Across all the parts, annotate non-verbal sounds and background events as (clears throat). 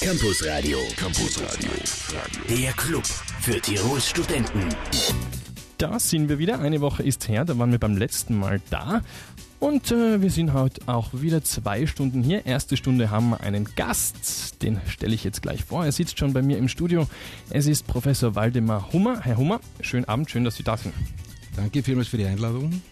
Campus Radio. Campus Radio. Der Club für Tirols Studenten. Da sind wir wieder. Eine Woche ist her, da waren wir beim letzten Mal da. Und äh, wir sind heute auch wieder zwei Stunden hier. Erste Stunde haben wir einen Gast, den stelle ich jetzt gleich vor. Er sitzt schon bei mir im Studio. Es ist Professor Waldemar Hummer. Herr Hummer, schönen Abend, schön, dass Sie da sind. Danke vielmals für die Einladung.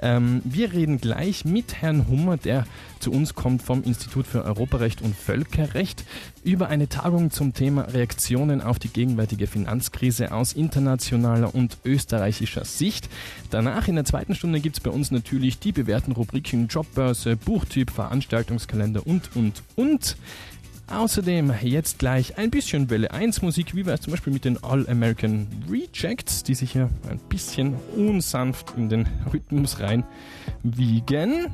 Ähm, wir reden gleich mit Herrn Hummer, der zu uns kommt vom Institut für Europarecht und Völkerrecht, über eine Tagung zum Thema Reaktionen auf die gegenwärtige Finanzkrise aus internationaler und österreichischer Sicht. Danach in der zweiten Stunde gibt es bei uns natürlich die bewährten Rubriken Jobbörse, Buchtyp, Veranstaltungskalender und, und, und. Außerdem jetzt gleich ein bisschen Welle 1 Musik, wie wir es zum Beispiel mit den All-American Rejects, die sich hier ein bisschen unsanft in den Rhythmus rein wiegen.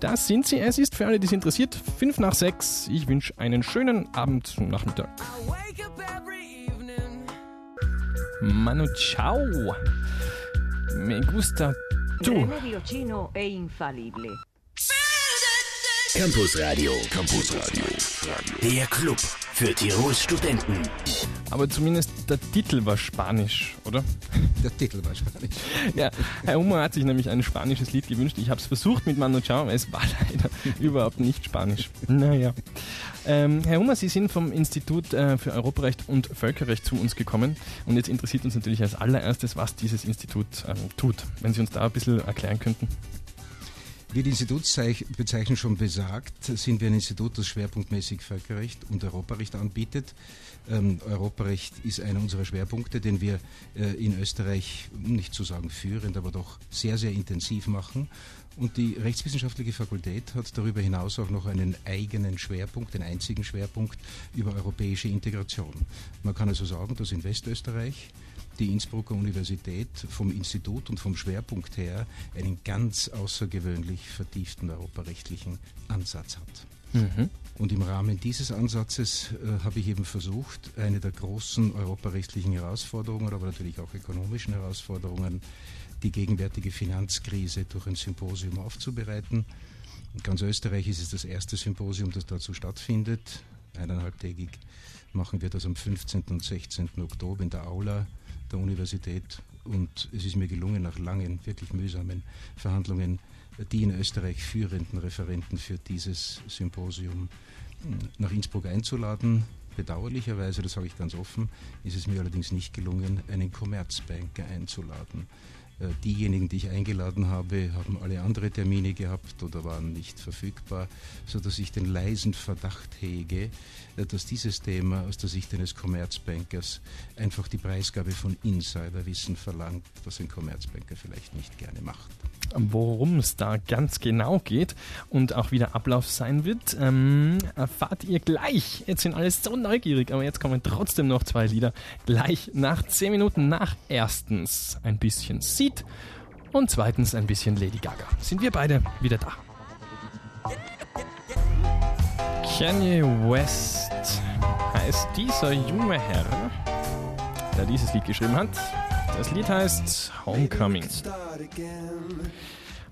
Das sind sie. Es ist für alle, die es interessiert, 5 nach 6. Ich wünsche einen schönen Abend, Nachmittag. Manu, ciao. Me gusta tu. E. Campus Radio. Campus Radio. Der Club für Tirols Studenten. Aber zumindest der Titel war Spanisch, oder? Der Titel war Spanisch. Ja, Herr Hummer hat sich nämlich ein spanisches Lied gewünscht. Ich habe es versucht mit Manu Chao, aber es war leider (laughs) überhaupt nicht Spanisch. Naja. Ähm, Herr Hummer, Sie sind vom Institut äh, für Europarecht und Völkerrecht zu uns gekommen. Und jetzt interessiert uns natürlich als allererstes, was dieses Institut ähm, tut. Wenn Sie uns da ein bisschen erklären könnten. Wie die Institutsbezeichnung schon besagt, sind wir ein Institut, das schwerpunktmäßig Völkerrecht und Europarecht anbietet. Ähm, Europarecht ist einer unserer Schwerpunkte, den wir äh, in Österreich, um nicht zu sagen führend, aber doch sehr, sehr intensiv machen. Und die Rechtswissenschaftliche Fakultät hat darüber hinaus auch noch einen eigenen Schwerpunkt, den einzigen Schwerpunkt über europäische Integration. Man kann also sagen, dass in Westösterreich die Innsbrucker Universität vom Institut und vom Schwerpunkt her einen ganz außergewöhnlich vertieften europarechtlichen Ansatz hat. Mhm. Und im Rahmen dieses Ansatzes äh, habe ich eben versucht, eine der großen europarechtlichen Herausforderungen, aber natürlich auch ökonomischen Herausforderungen, die gegenwärtige Finanzkrise durch ein Symposium aufzubereiten. In ganz Österreich ist es das erste Symposium, das dazu stattfindet. Eineinhalbtägig machen wir das am 15. und 16. Oktober in der Aula der Universität. Und es ist mir gelungen, nach langen, wirklich mühsamen Verhandlungen, die in Österreich führenden Referenten für dieses Symposium nach Innsbruck einzuladen. Bedauerlicherweise, das sage ich ganz offen, ist es mir allerdings nicht gelungen, einen Commerzbanker einzuladen. Äh, diejenigen, die ich eingeladen habe, haben alle andere Termine gehabt oder waren nicht verfügbar, sodass ich den leisen Verdacht hege, äh, dass dieses Thema aus der Sicht eines Commerzbankers einfach die Preisgabe von Insiderwissen verlangt, was ein Commerzbanker vielleicht nicht gerne macht worum es da ganz genau geht und auch wie der Ablauf sein wird, ähm, erfahrt ihr gleich. Jetzt sind alle so neugierig, aber jetzt kommen trotzdem noch zwei Lieder. Gleich nach zehn Minuten nach erstens ein bisschen Seed und zweitens ein bisschen Lady Gaga. Sind wir beide wieder da. Kanye West heißt dieser junge Herr, der dieses Lied geschrieben hat. Das Lied heißt Homecoming.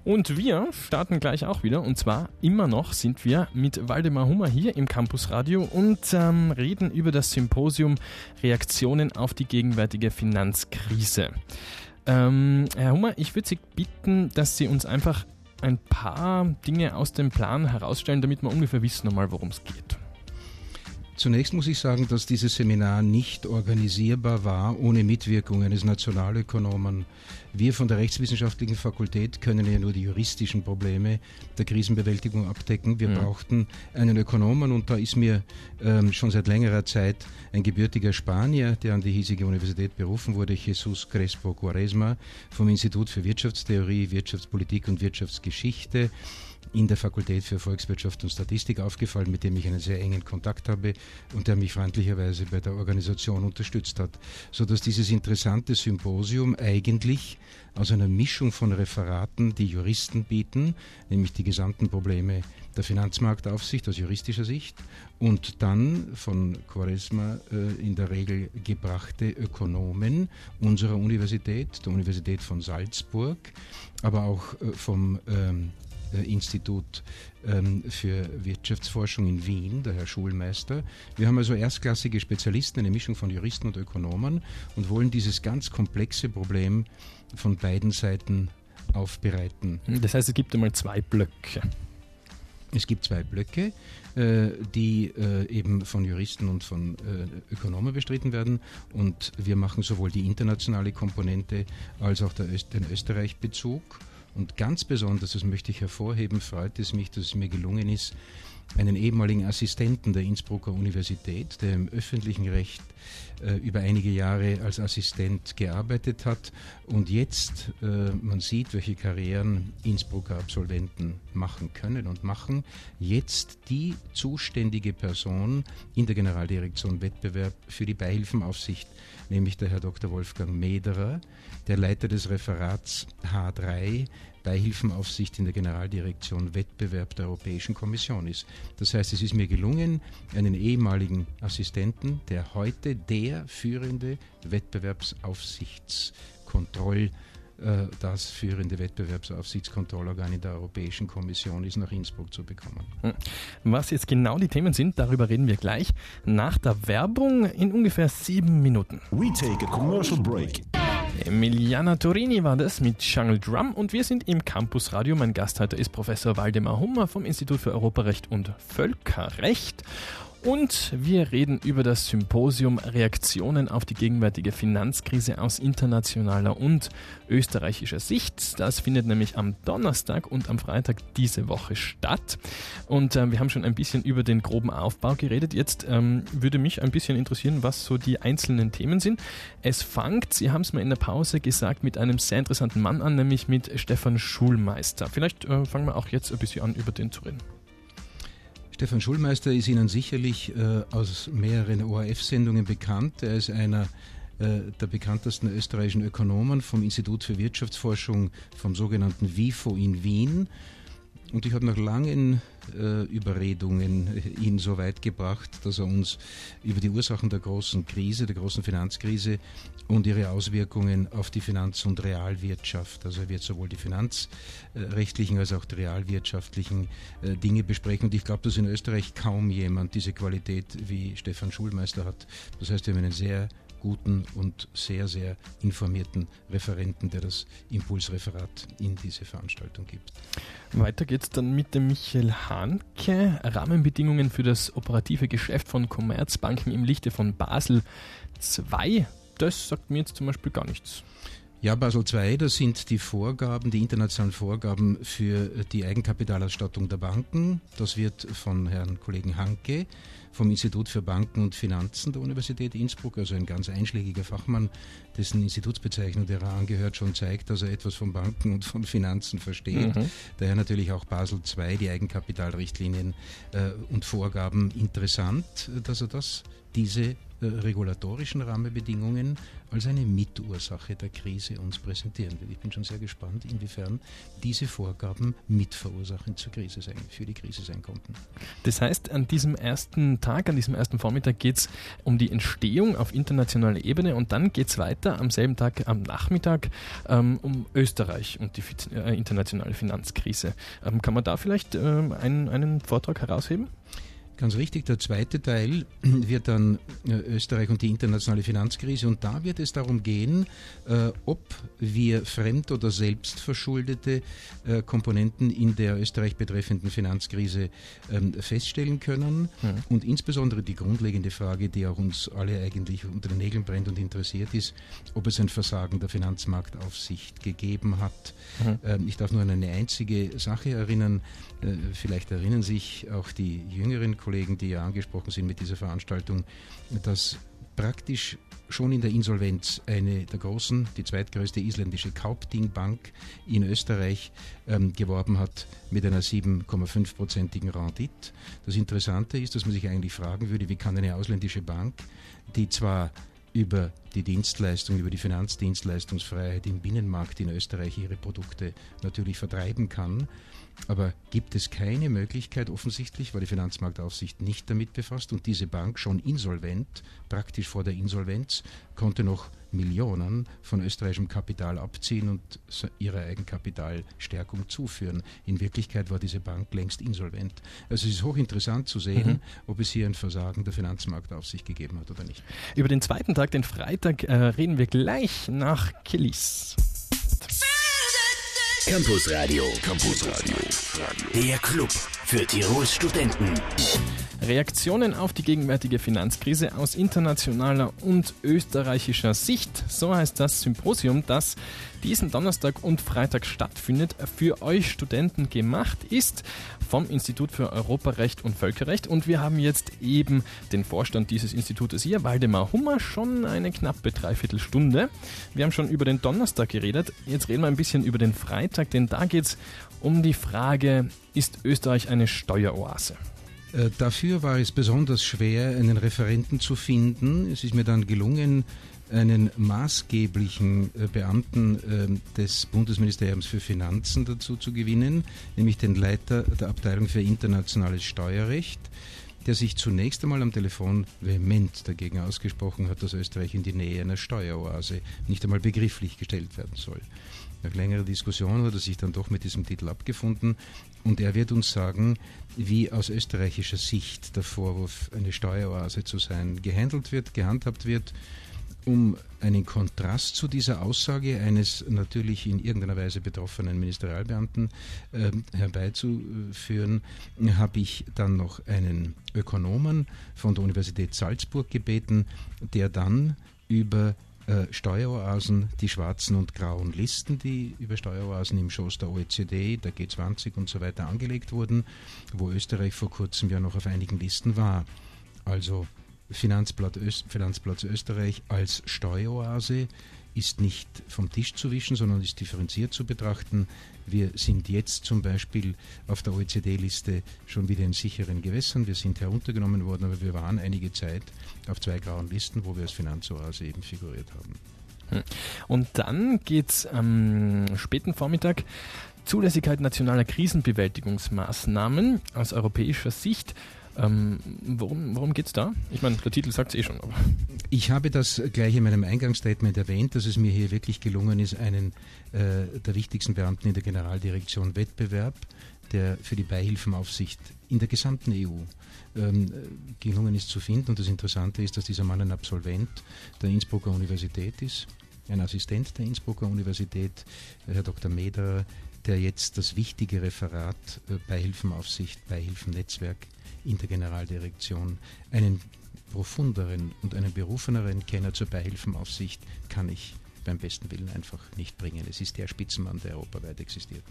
Und wir starten gleich auch wieder. Und zwar immer noch sind wir mit Waldemar Hummer hier im Campus Radio und ähm, reden über das Symposium Reaktionen auf die gegenwärtige Finanzkrise. Ähm, Herr Hummer, ich würde Sie bitten, dass Sie uns einfach ein paar Dinge aus dem Plan herausstellen, damit wir ungefähr wissen worum es geht. Zunächst muss ich sagen, dass dieses Seminar nicht organisierbar war ohne Mitwirkung eines Nationalökonomen. Wir von der Rechtswissenschaftlichen Fakultät können ja nur die juristischen Probleme der Krisenbewältigung abdecken. Wir mhm. brauchten einen Ökonomen und da ist mir ähm, schon seit längerer Zeit ein gebürtiger Spanier, der an die hiesige Universität berufen wurde, Jesus Crespo Quaresma vom Institut für Wirtschaftstheorie, Wirtschaftspolitik und Wirtschaftsgeschichte in der Fakultät für Volkswirtschaft und Statistik aufgefallen, mit dem ich einen sehr engen Kontakt habe und der mich freundlicherweise bei der Organisation unterstützt hat, sodass dieses interessante Symposium eigentlich aus einer Mischung von Referaten, die Juristen bieten, nämlich die gesamten Probleme der Finanzmarktaufsicht aus juristischer Sicht und dann von Quaresma äh, in der Regel gebrachte Ökonomen unserer Universität, der Universität von Salzburg, aber auch äh, vom ähm, äh, Institut ähm, für Wirtschaftsforschung in Wien, der Herr Schulmeister. Wir haben also erstklassige Spezialisten, eine Mischung von Juristen und Ökonomen und wollen dieses ganz komplexe Problem von beiden Seiten aufbereiten. Das heißt, es gibt einmal zwei Blöcke. Es gibt zwei Blöcke, äh, die äh, eben von Juristen und von äh, Ökonomen bestritten werden. Und wir machen sowohl die internationale Komponente als auch den Österreich-Bezug. Und ganz besonders, das möchte ich hervorheben, freut es mich, dass es mir gelungen ist, einen ehemaligen Assistenten der Innsbrucker Universität, der im öffentlichen Recht äh, über einige Jahre als Assistent gearbeitet hat. Und jetzt äh, man sieht, welche Karrieren Innsbrucker Absolventen machen können und machen, jetzt die zuständige Person in der Generaldirektion Wettbewerb für die Beihilfenaufsicht, nämlich der Herr Dr. Wolfgang Mederer, der Leiter des Referats H3 Beihilfenaufsicht in der Generaldirektion Wettbewerb der Europäischen Kommission ist. Das heißt, es ist mir gelungen, einen ehemaligen Assistenten, der heute der führende Wettbewerbsaufsichtskontroll das führende Wettbewerbsaufsichtskontrollorgan in der Europäischen Kommission ist, nach Innsbruck zu bekommen. Hm. Was jetzt genau die Themen sind, darüber reden wir gleich nach der Werbung in ungefähr sieben Minuten. We take a commercial break. Emiliana Torini war das mit Jungle Drum und wir sind im Campus Radio. Mein Gast heute ist Professor Waldemar Hummer vom Institut für Europarecht und Völkerrecht. Und wir reden über das Symposium Reaktionen auf die gegenwärtige Finanzkrise aus internationaler und österreichischer Sicht. Das findet nämlich am Donnerstag und am Freitag diese Woche statt. Und äh, wir haben schon ein bisschen über den groben Aufbau geredet. Jetzt ähm, würde mich ein bisschen interessieren, was so die einzelnen Themen sind. Es fängt, Sie haben es mal in der Pause gesagt, mit einem sehr interessanten Mann an, nämlich mit Stefan Schulmeister. Vielleicht äh, fangen wir auch jetzt ein bisschen an, über den zu reden. Stefan Schulmeister ist Ihnen sicherlich äh, aus mehreren ORF-Sendungen bekannt. Er ist einer äh, der bekanntesten österreichischen Ökonomen vom Institut für Wirtschaftsforschung vom sogenannten WIFO in Wien. Und ich habe nach langen äh, Überredungen ihn so weit gebracht, dass er uns über die Ursachen der großen Krise, der großen Finanzkrise und ihre Auswirkungen auf die Finanz- und Realwirtschaft, also er wird sowohl die finanzrechtlichen als auch die realwirtschaftlichen äh, Dinge besprechen. Und ich glaube, dass in Österreich kaum jemand diese Qualität wie Stefan Schulmeister hat. Das heißt, wir haben einen sehr guten und sehr, sehr informierten Referenten, der das Impulsreferat in diese Veranstaltung gibt. Weiter geht es dann mit dem Michael Hanke. Rahmenbedingungen für das operative Geschäft von Commerzbanken im Lichte von Basel II. Das sagt mir jetzt zum Beispiel gar nichts. Ja, Basel II, das sind die Vorgaben, die internationalen Vorgaben für die Eigenkapitalausstattung der Banken. Das wird von Herrn Kollegen Hanke vom Institut für Banken und Finanzen der Universität Innsbruck, also ein ganz einschlägiger Fachmann, dessen Institutsbezeichnung, der er angehört, schon zeigt, dass er etwas von Banken und von Finanzen versteht. Mhm. Daher natürlich auch Basel II, die Eigenkapitalrichtlinien äh, und Vorgaben interessant, dass er das, diese äh, regulatorischen Rahmenbedingungen als eine Mitursache der Krise uns präsentieren will. Ich bin schon sehr gespannt, inwiefern diese Vorgaben Mitverursachend zur Krise sein, für die Krise sein konnten. Das heißt, an diesem ersten Tag, an diesem ersten Vormittag geht es um die Entstehung auf internationaler Ebene und dann geht es weiter am selben Tag, am Nachmittag, ähm, um Österreich und die äh, internationale Finanzkrise. Ähm, kann man da vielleicht ähm, einen, einen Vortrag herausheben? Ganz richtig, der zweite Teil (clears throat) wird dann äh, Österreich und die internationale Finanzkrise und da wird es darum gehen, äh, ob wir fremd- oder selbstverschuldete äh, Komponenten in der Österreich betreffenden Finanzkrise ähm, feststellen können mhm. und insbesondere die grundlegende Frage, die auch uns alle eigentlich unter den Nägeln brennt und interessiert ist, ob es ein Versagen der Finanzmarktaufsicht gegeben hat. Mhm. Ähm, ich darf nur an eine einzige Sache erinnern, vielleicht erinnern sich auch die jüngeren Kollegen, die ja angesprochen sind mit dieser Veranstaltung, dass praktisch schon in der Insolvenz eine der großen, die zweitgrößte isländische Kaupting Bank in Österreich ähm, geworben hat mit einer 7,5-prozentigen Rendite. Das Interessante ist, dass man sich eigentlich fragen würde, wie kann eine ausländische Bank, die zwar über die Dienstleistung, über die Finanzdienstleistungsfreiheit im Binnenmarkt in Österreich ihre Produkte natürlich vertreiben kann. Aber gibt es keine Möglichkeit, offensichtlich, weil die Finanzmarktaufsicht nicht damit befasst und diese Bank schon insolvent, praktisch vor der Insolvenz, konnte noch Millionen von österreichischem Kapital abziehen und ihrer Eigenkapitalstärkung zuführen. In Wirklichkeit war diese Bank längst insolvent. Also es ist hochinteressant zu sehen, mhm. ob es hier ein Versagen der Finanzmarktaufsicht gegeben hat oder nicht. Über den zweiten Tag, den Freitag, äh, reden wir gleich nach Killis. Campus Radio. Campus Radio. Der Club für Tirols Studenten. Reaktionen auf die gegenwärtige Finanzkrise aus internationaler und österreichischer Sicht. So heißt das Symposium, das diesen Donnerstag und Freitag stattfindet, für euch Studenten gemacht ist vom Institut für Europarecht und Völkerrecht. Und wir haben jetzt eben den Vorstand dieses Institutes hier, Waldemar Hummer, schon eine knappe Dreiviertelstunde. Wir haben schon über den Donnerstag geredet. Jetzt reden wir ein bisschen über den Freitag, denn da geht es um die Frage, ist Österreich eine Steueroase? Äh, dafür war es besonders schwer, einen Referenten zu finden. Es ist mir dann gelungen, einen maßgeblichen äh, Beamten ähm, des Bundesministeriums für Finanzen dazu zu gewinnen, nämlich den Leiter der Abteilung für internationales Steuerrecht, der sich zunächst einmal am Telefon vehement dagegen ausgesprochen hat, dass Österreich in die Nähe einer Steueroase nicht einmal begrifflich gestellt werden soll. Nach längerer Diskussion hat er sich dann doch mit diesem Titel abgefunden und er wird uns sagen, wie aus österreichischer Sicht der Vorwurf, eine Steueroase zu sein, gehandelt wird, gehandhabt wird um einen Kontrast zu dieser Aussage eines natürlich in irgendeiner Weise betroffenen Ministerialbeamten äh, herbeizuführen, habe ich dann noch einen Ökonomen von der Universität Salzburg gebeten, der dann über äh, Steueroasen, die schwarzen und grauen Listen, die über Steueroasen im Schoß der OECD, der G20 und so weiter angelegt wurden, wo Österreich vor kurzem ja noch auf einigen Listen war. Also Finanzplatz, Öst, Finanzplatz Österreich als Steueroase ist nicht vom Tisch zu wischen, sondern ist differenziert zu betrachten. Wir sind jetzt zum Beispiel auf der OECD-Liste schon wieder in sicheren Gewässern. Wir sind heruntergenommen worden, aber wir waren einige Zeit auf zwei grauen Listen, wo wir als Finanzoase eben figuriert haben. Hm. Und dann geht es am späten Vormittag Zulässigkeit nationaler Krisenbewältigungsmaßnahmen aus europäischer Sicht. Ähm, worum worum geht es da? Ich meine, der Titel sagt es eh schon. Aber. Ich habe das gleich in meinem Eingangsstatement erwähnt, dass es mir hier wirklich gelungen ist, einen äh, der wichtigsten Beamten in der Generaldirektion Wettbewerb, der für die Beihilfenaufsicht in der gesamten EU ähm, gelungen ist zu finden. Und das Interessante ist, dass dieser Mann ein Absolvent der Innsbrucker Universität ist, ein Assistent der Innsbrucker Universität, Herr Dr. Mederer, der jetzt das wichtige Referat äh, Beihilfenaufsicht, Beihilfennetzwerk in der Generaldirektion. Einen profunderen und einen berufeneren Kenner zur Beihilfenaufsicht kann ich beim besten Willen einfach nicht bringen. Es ist der Spitzenmann, der europaweit existiert.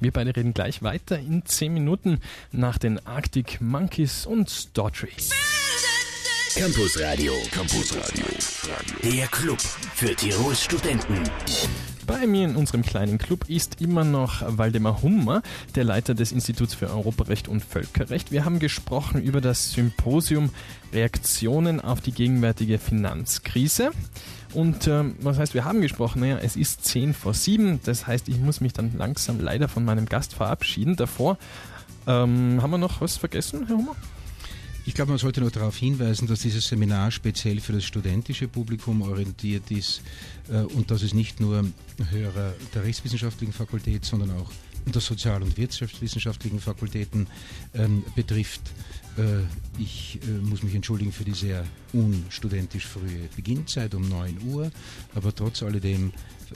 Wir beide reden gleich weiter in zehn Minuten nach den Arctic Monkeys und Daughtry. Campus Radio. Campus Radio. Der Club für Tirols Studenten. Bei mir in unserem kleinen Club ist immer noch Waldemar Hummer, der Leiter des Instituts für Europarecht und Völkerrecht. Wir haben gesprochen über das Symposium Reaktionen auf die gegenwärtige Finanzkrise. Und ähm, was heißt, wir haben gesprochen? Naja, es ist 10 vor 7, das heißt, ich muss mich dann langsam leider von meinem Gast verabschieden. Davor ähm, haben wir noch was vergessen, Herr Hummer? Ich glaube, man sollte noch darauf hinweisen, dass dieses Seminar speziell für das studentische Publikum orientiert ist äh, und dass es nicht nur Hörer der rechtswissenschaftlichen Fakultät, sondern auch der sozial- und wirtschaftswissenschaftlichen Fakultäten ähm, betrifft. Äh, ich äh, muss mich entschuldigen für die sehr unstudentisch frühe Beginnzeit um 9 Uhr, aber trotz alledem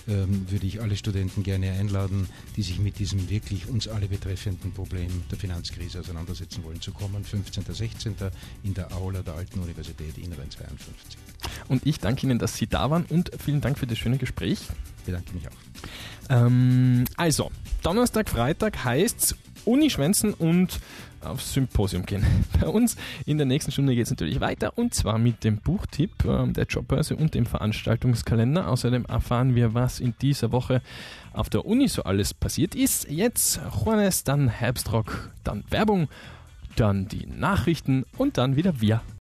ähm, würde ich alle Studenten gerne einladen, die sich mit diesem wirklich uns alle betreffenden Problem der Finanzkrise auseinandersetzen wollen, zu kommen. 15. 16. in der Aula der Alten Universität Inneren 52. Und ich danke Ihnen, dass Sie da waren und vielen Dank für das schöne Gespräch. Ich bedanke mich auch. Ähm, also, Donnerstag, Freitag heißt es Unischwänzen und aufs Symposium gehen. (laughs) Bei uns in der nächsten Stunde geht es natürlich weiter und zwar mit dem Buchtipp äh, der Jobbörse und dem Veranstaltungskalender. Außerdem erfahren wir, was in dieser Woche auf der Uni so alles passiert ist. Jetzt Juanes, dann Herbstrock, dann Werbung, dann die Nachrichten und dann wieder wir.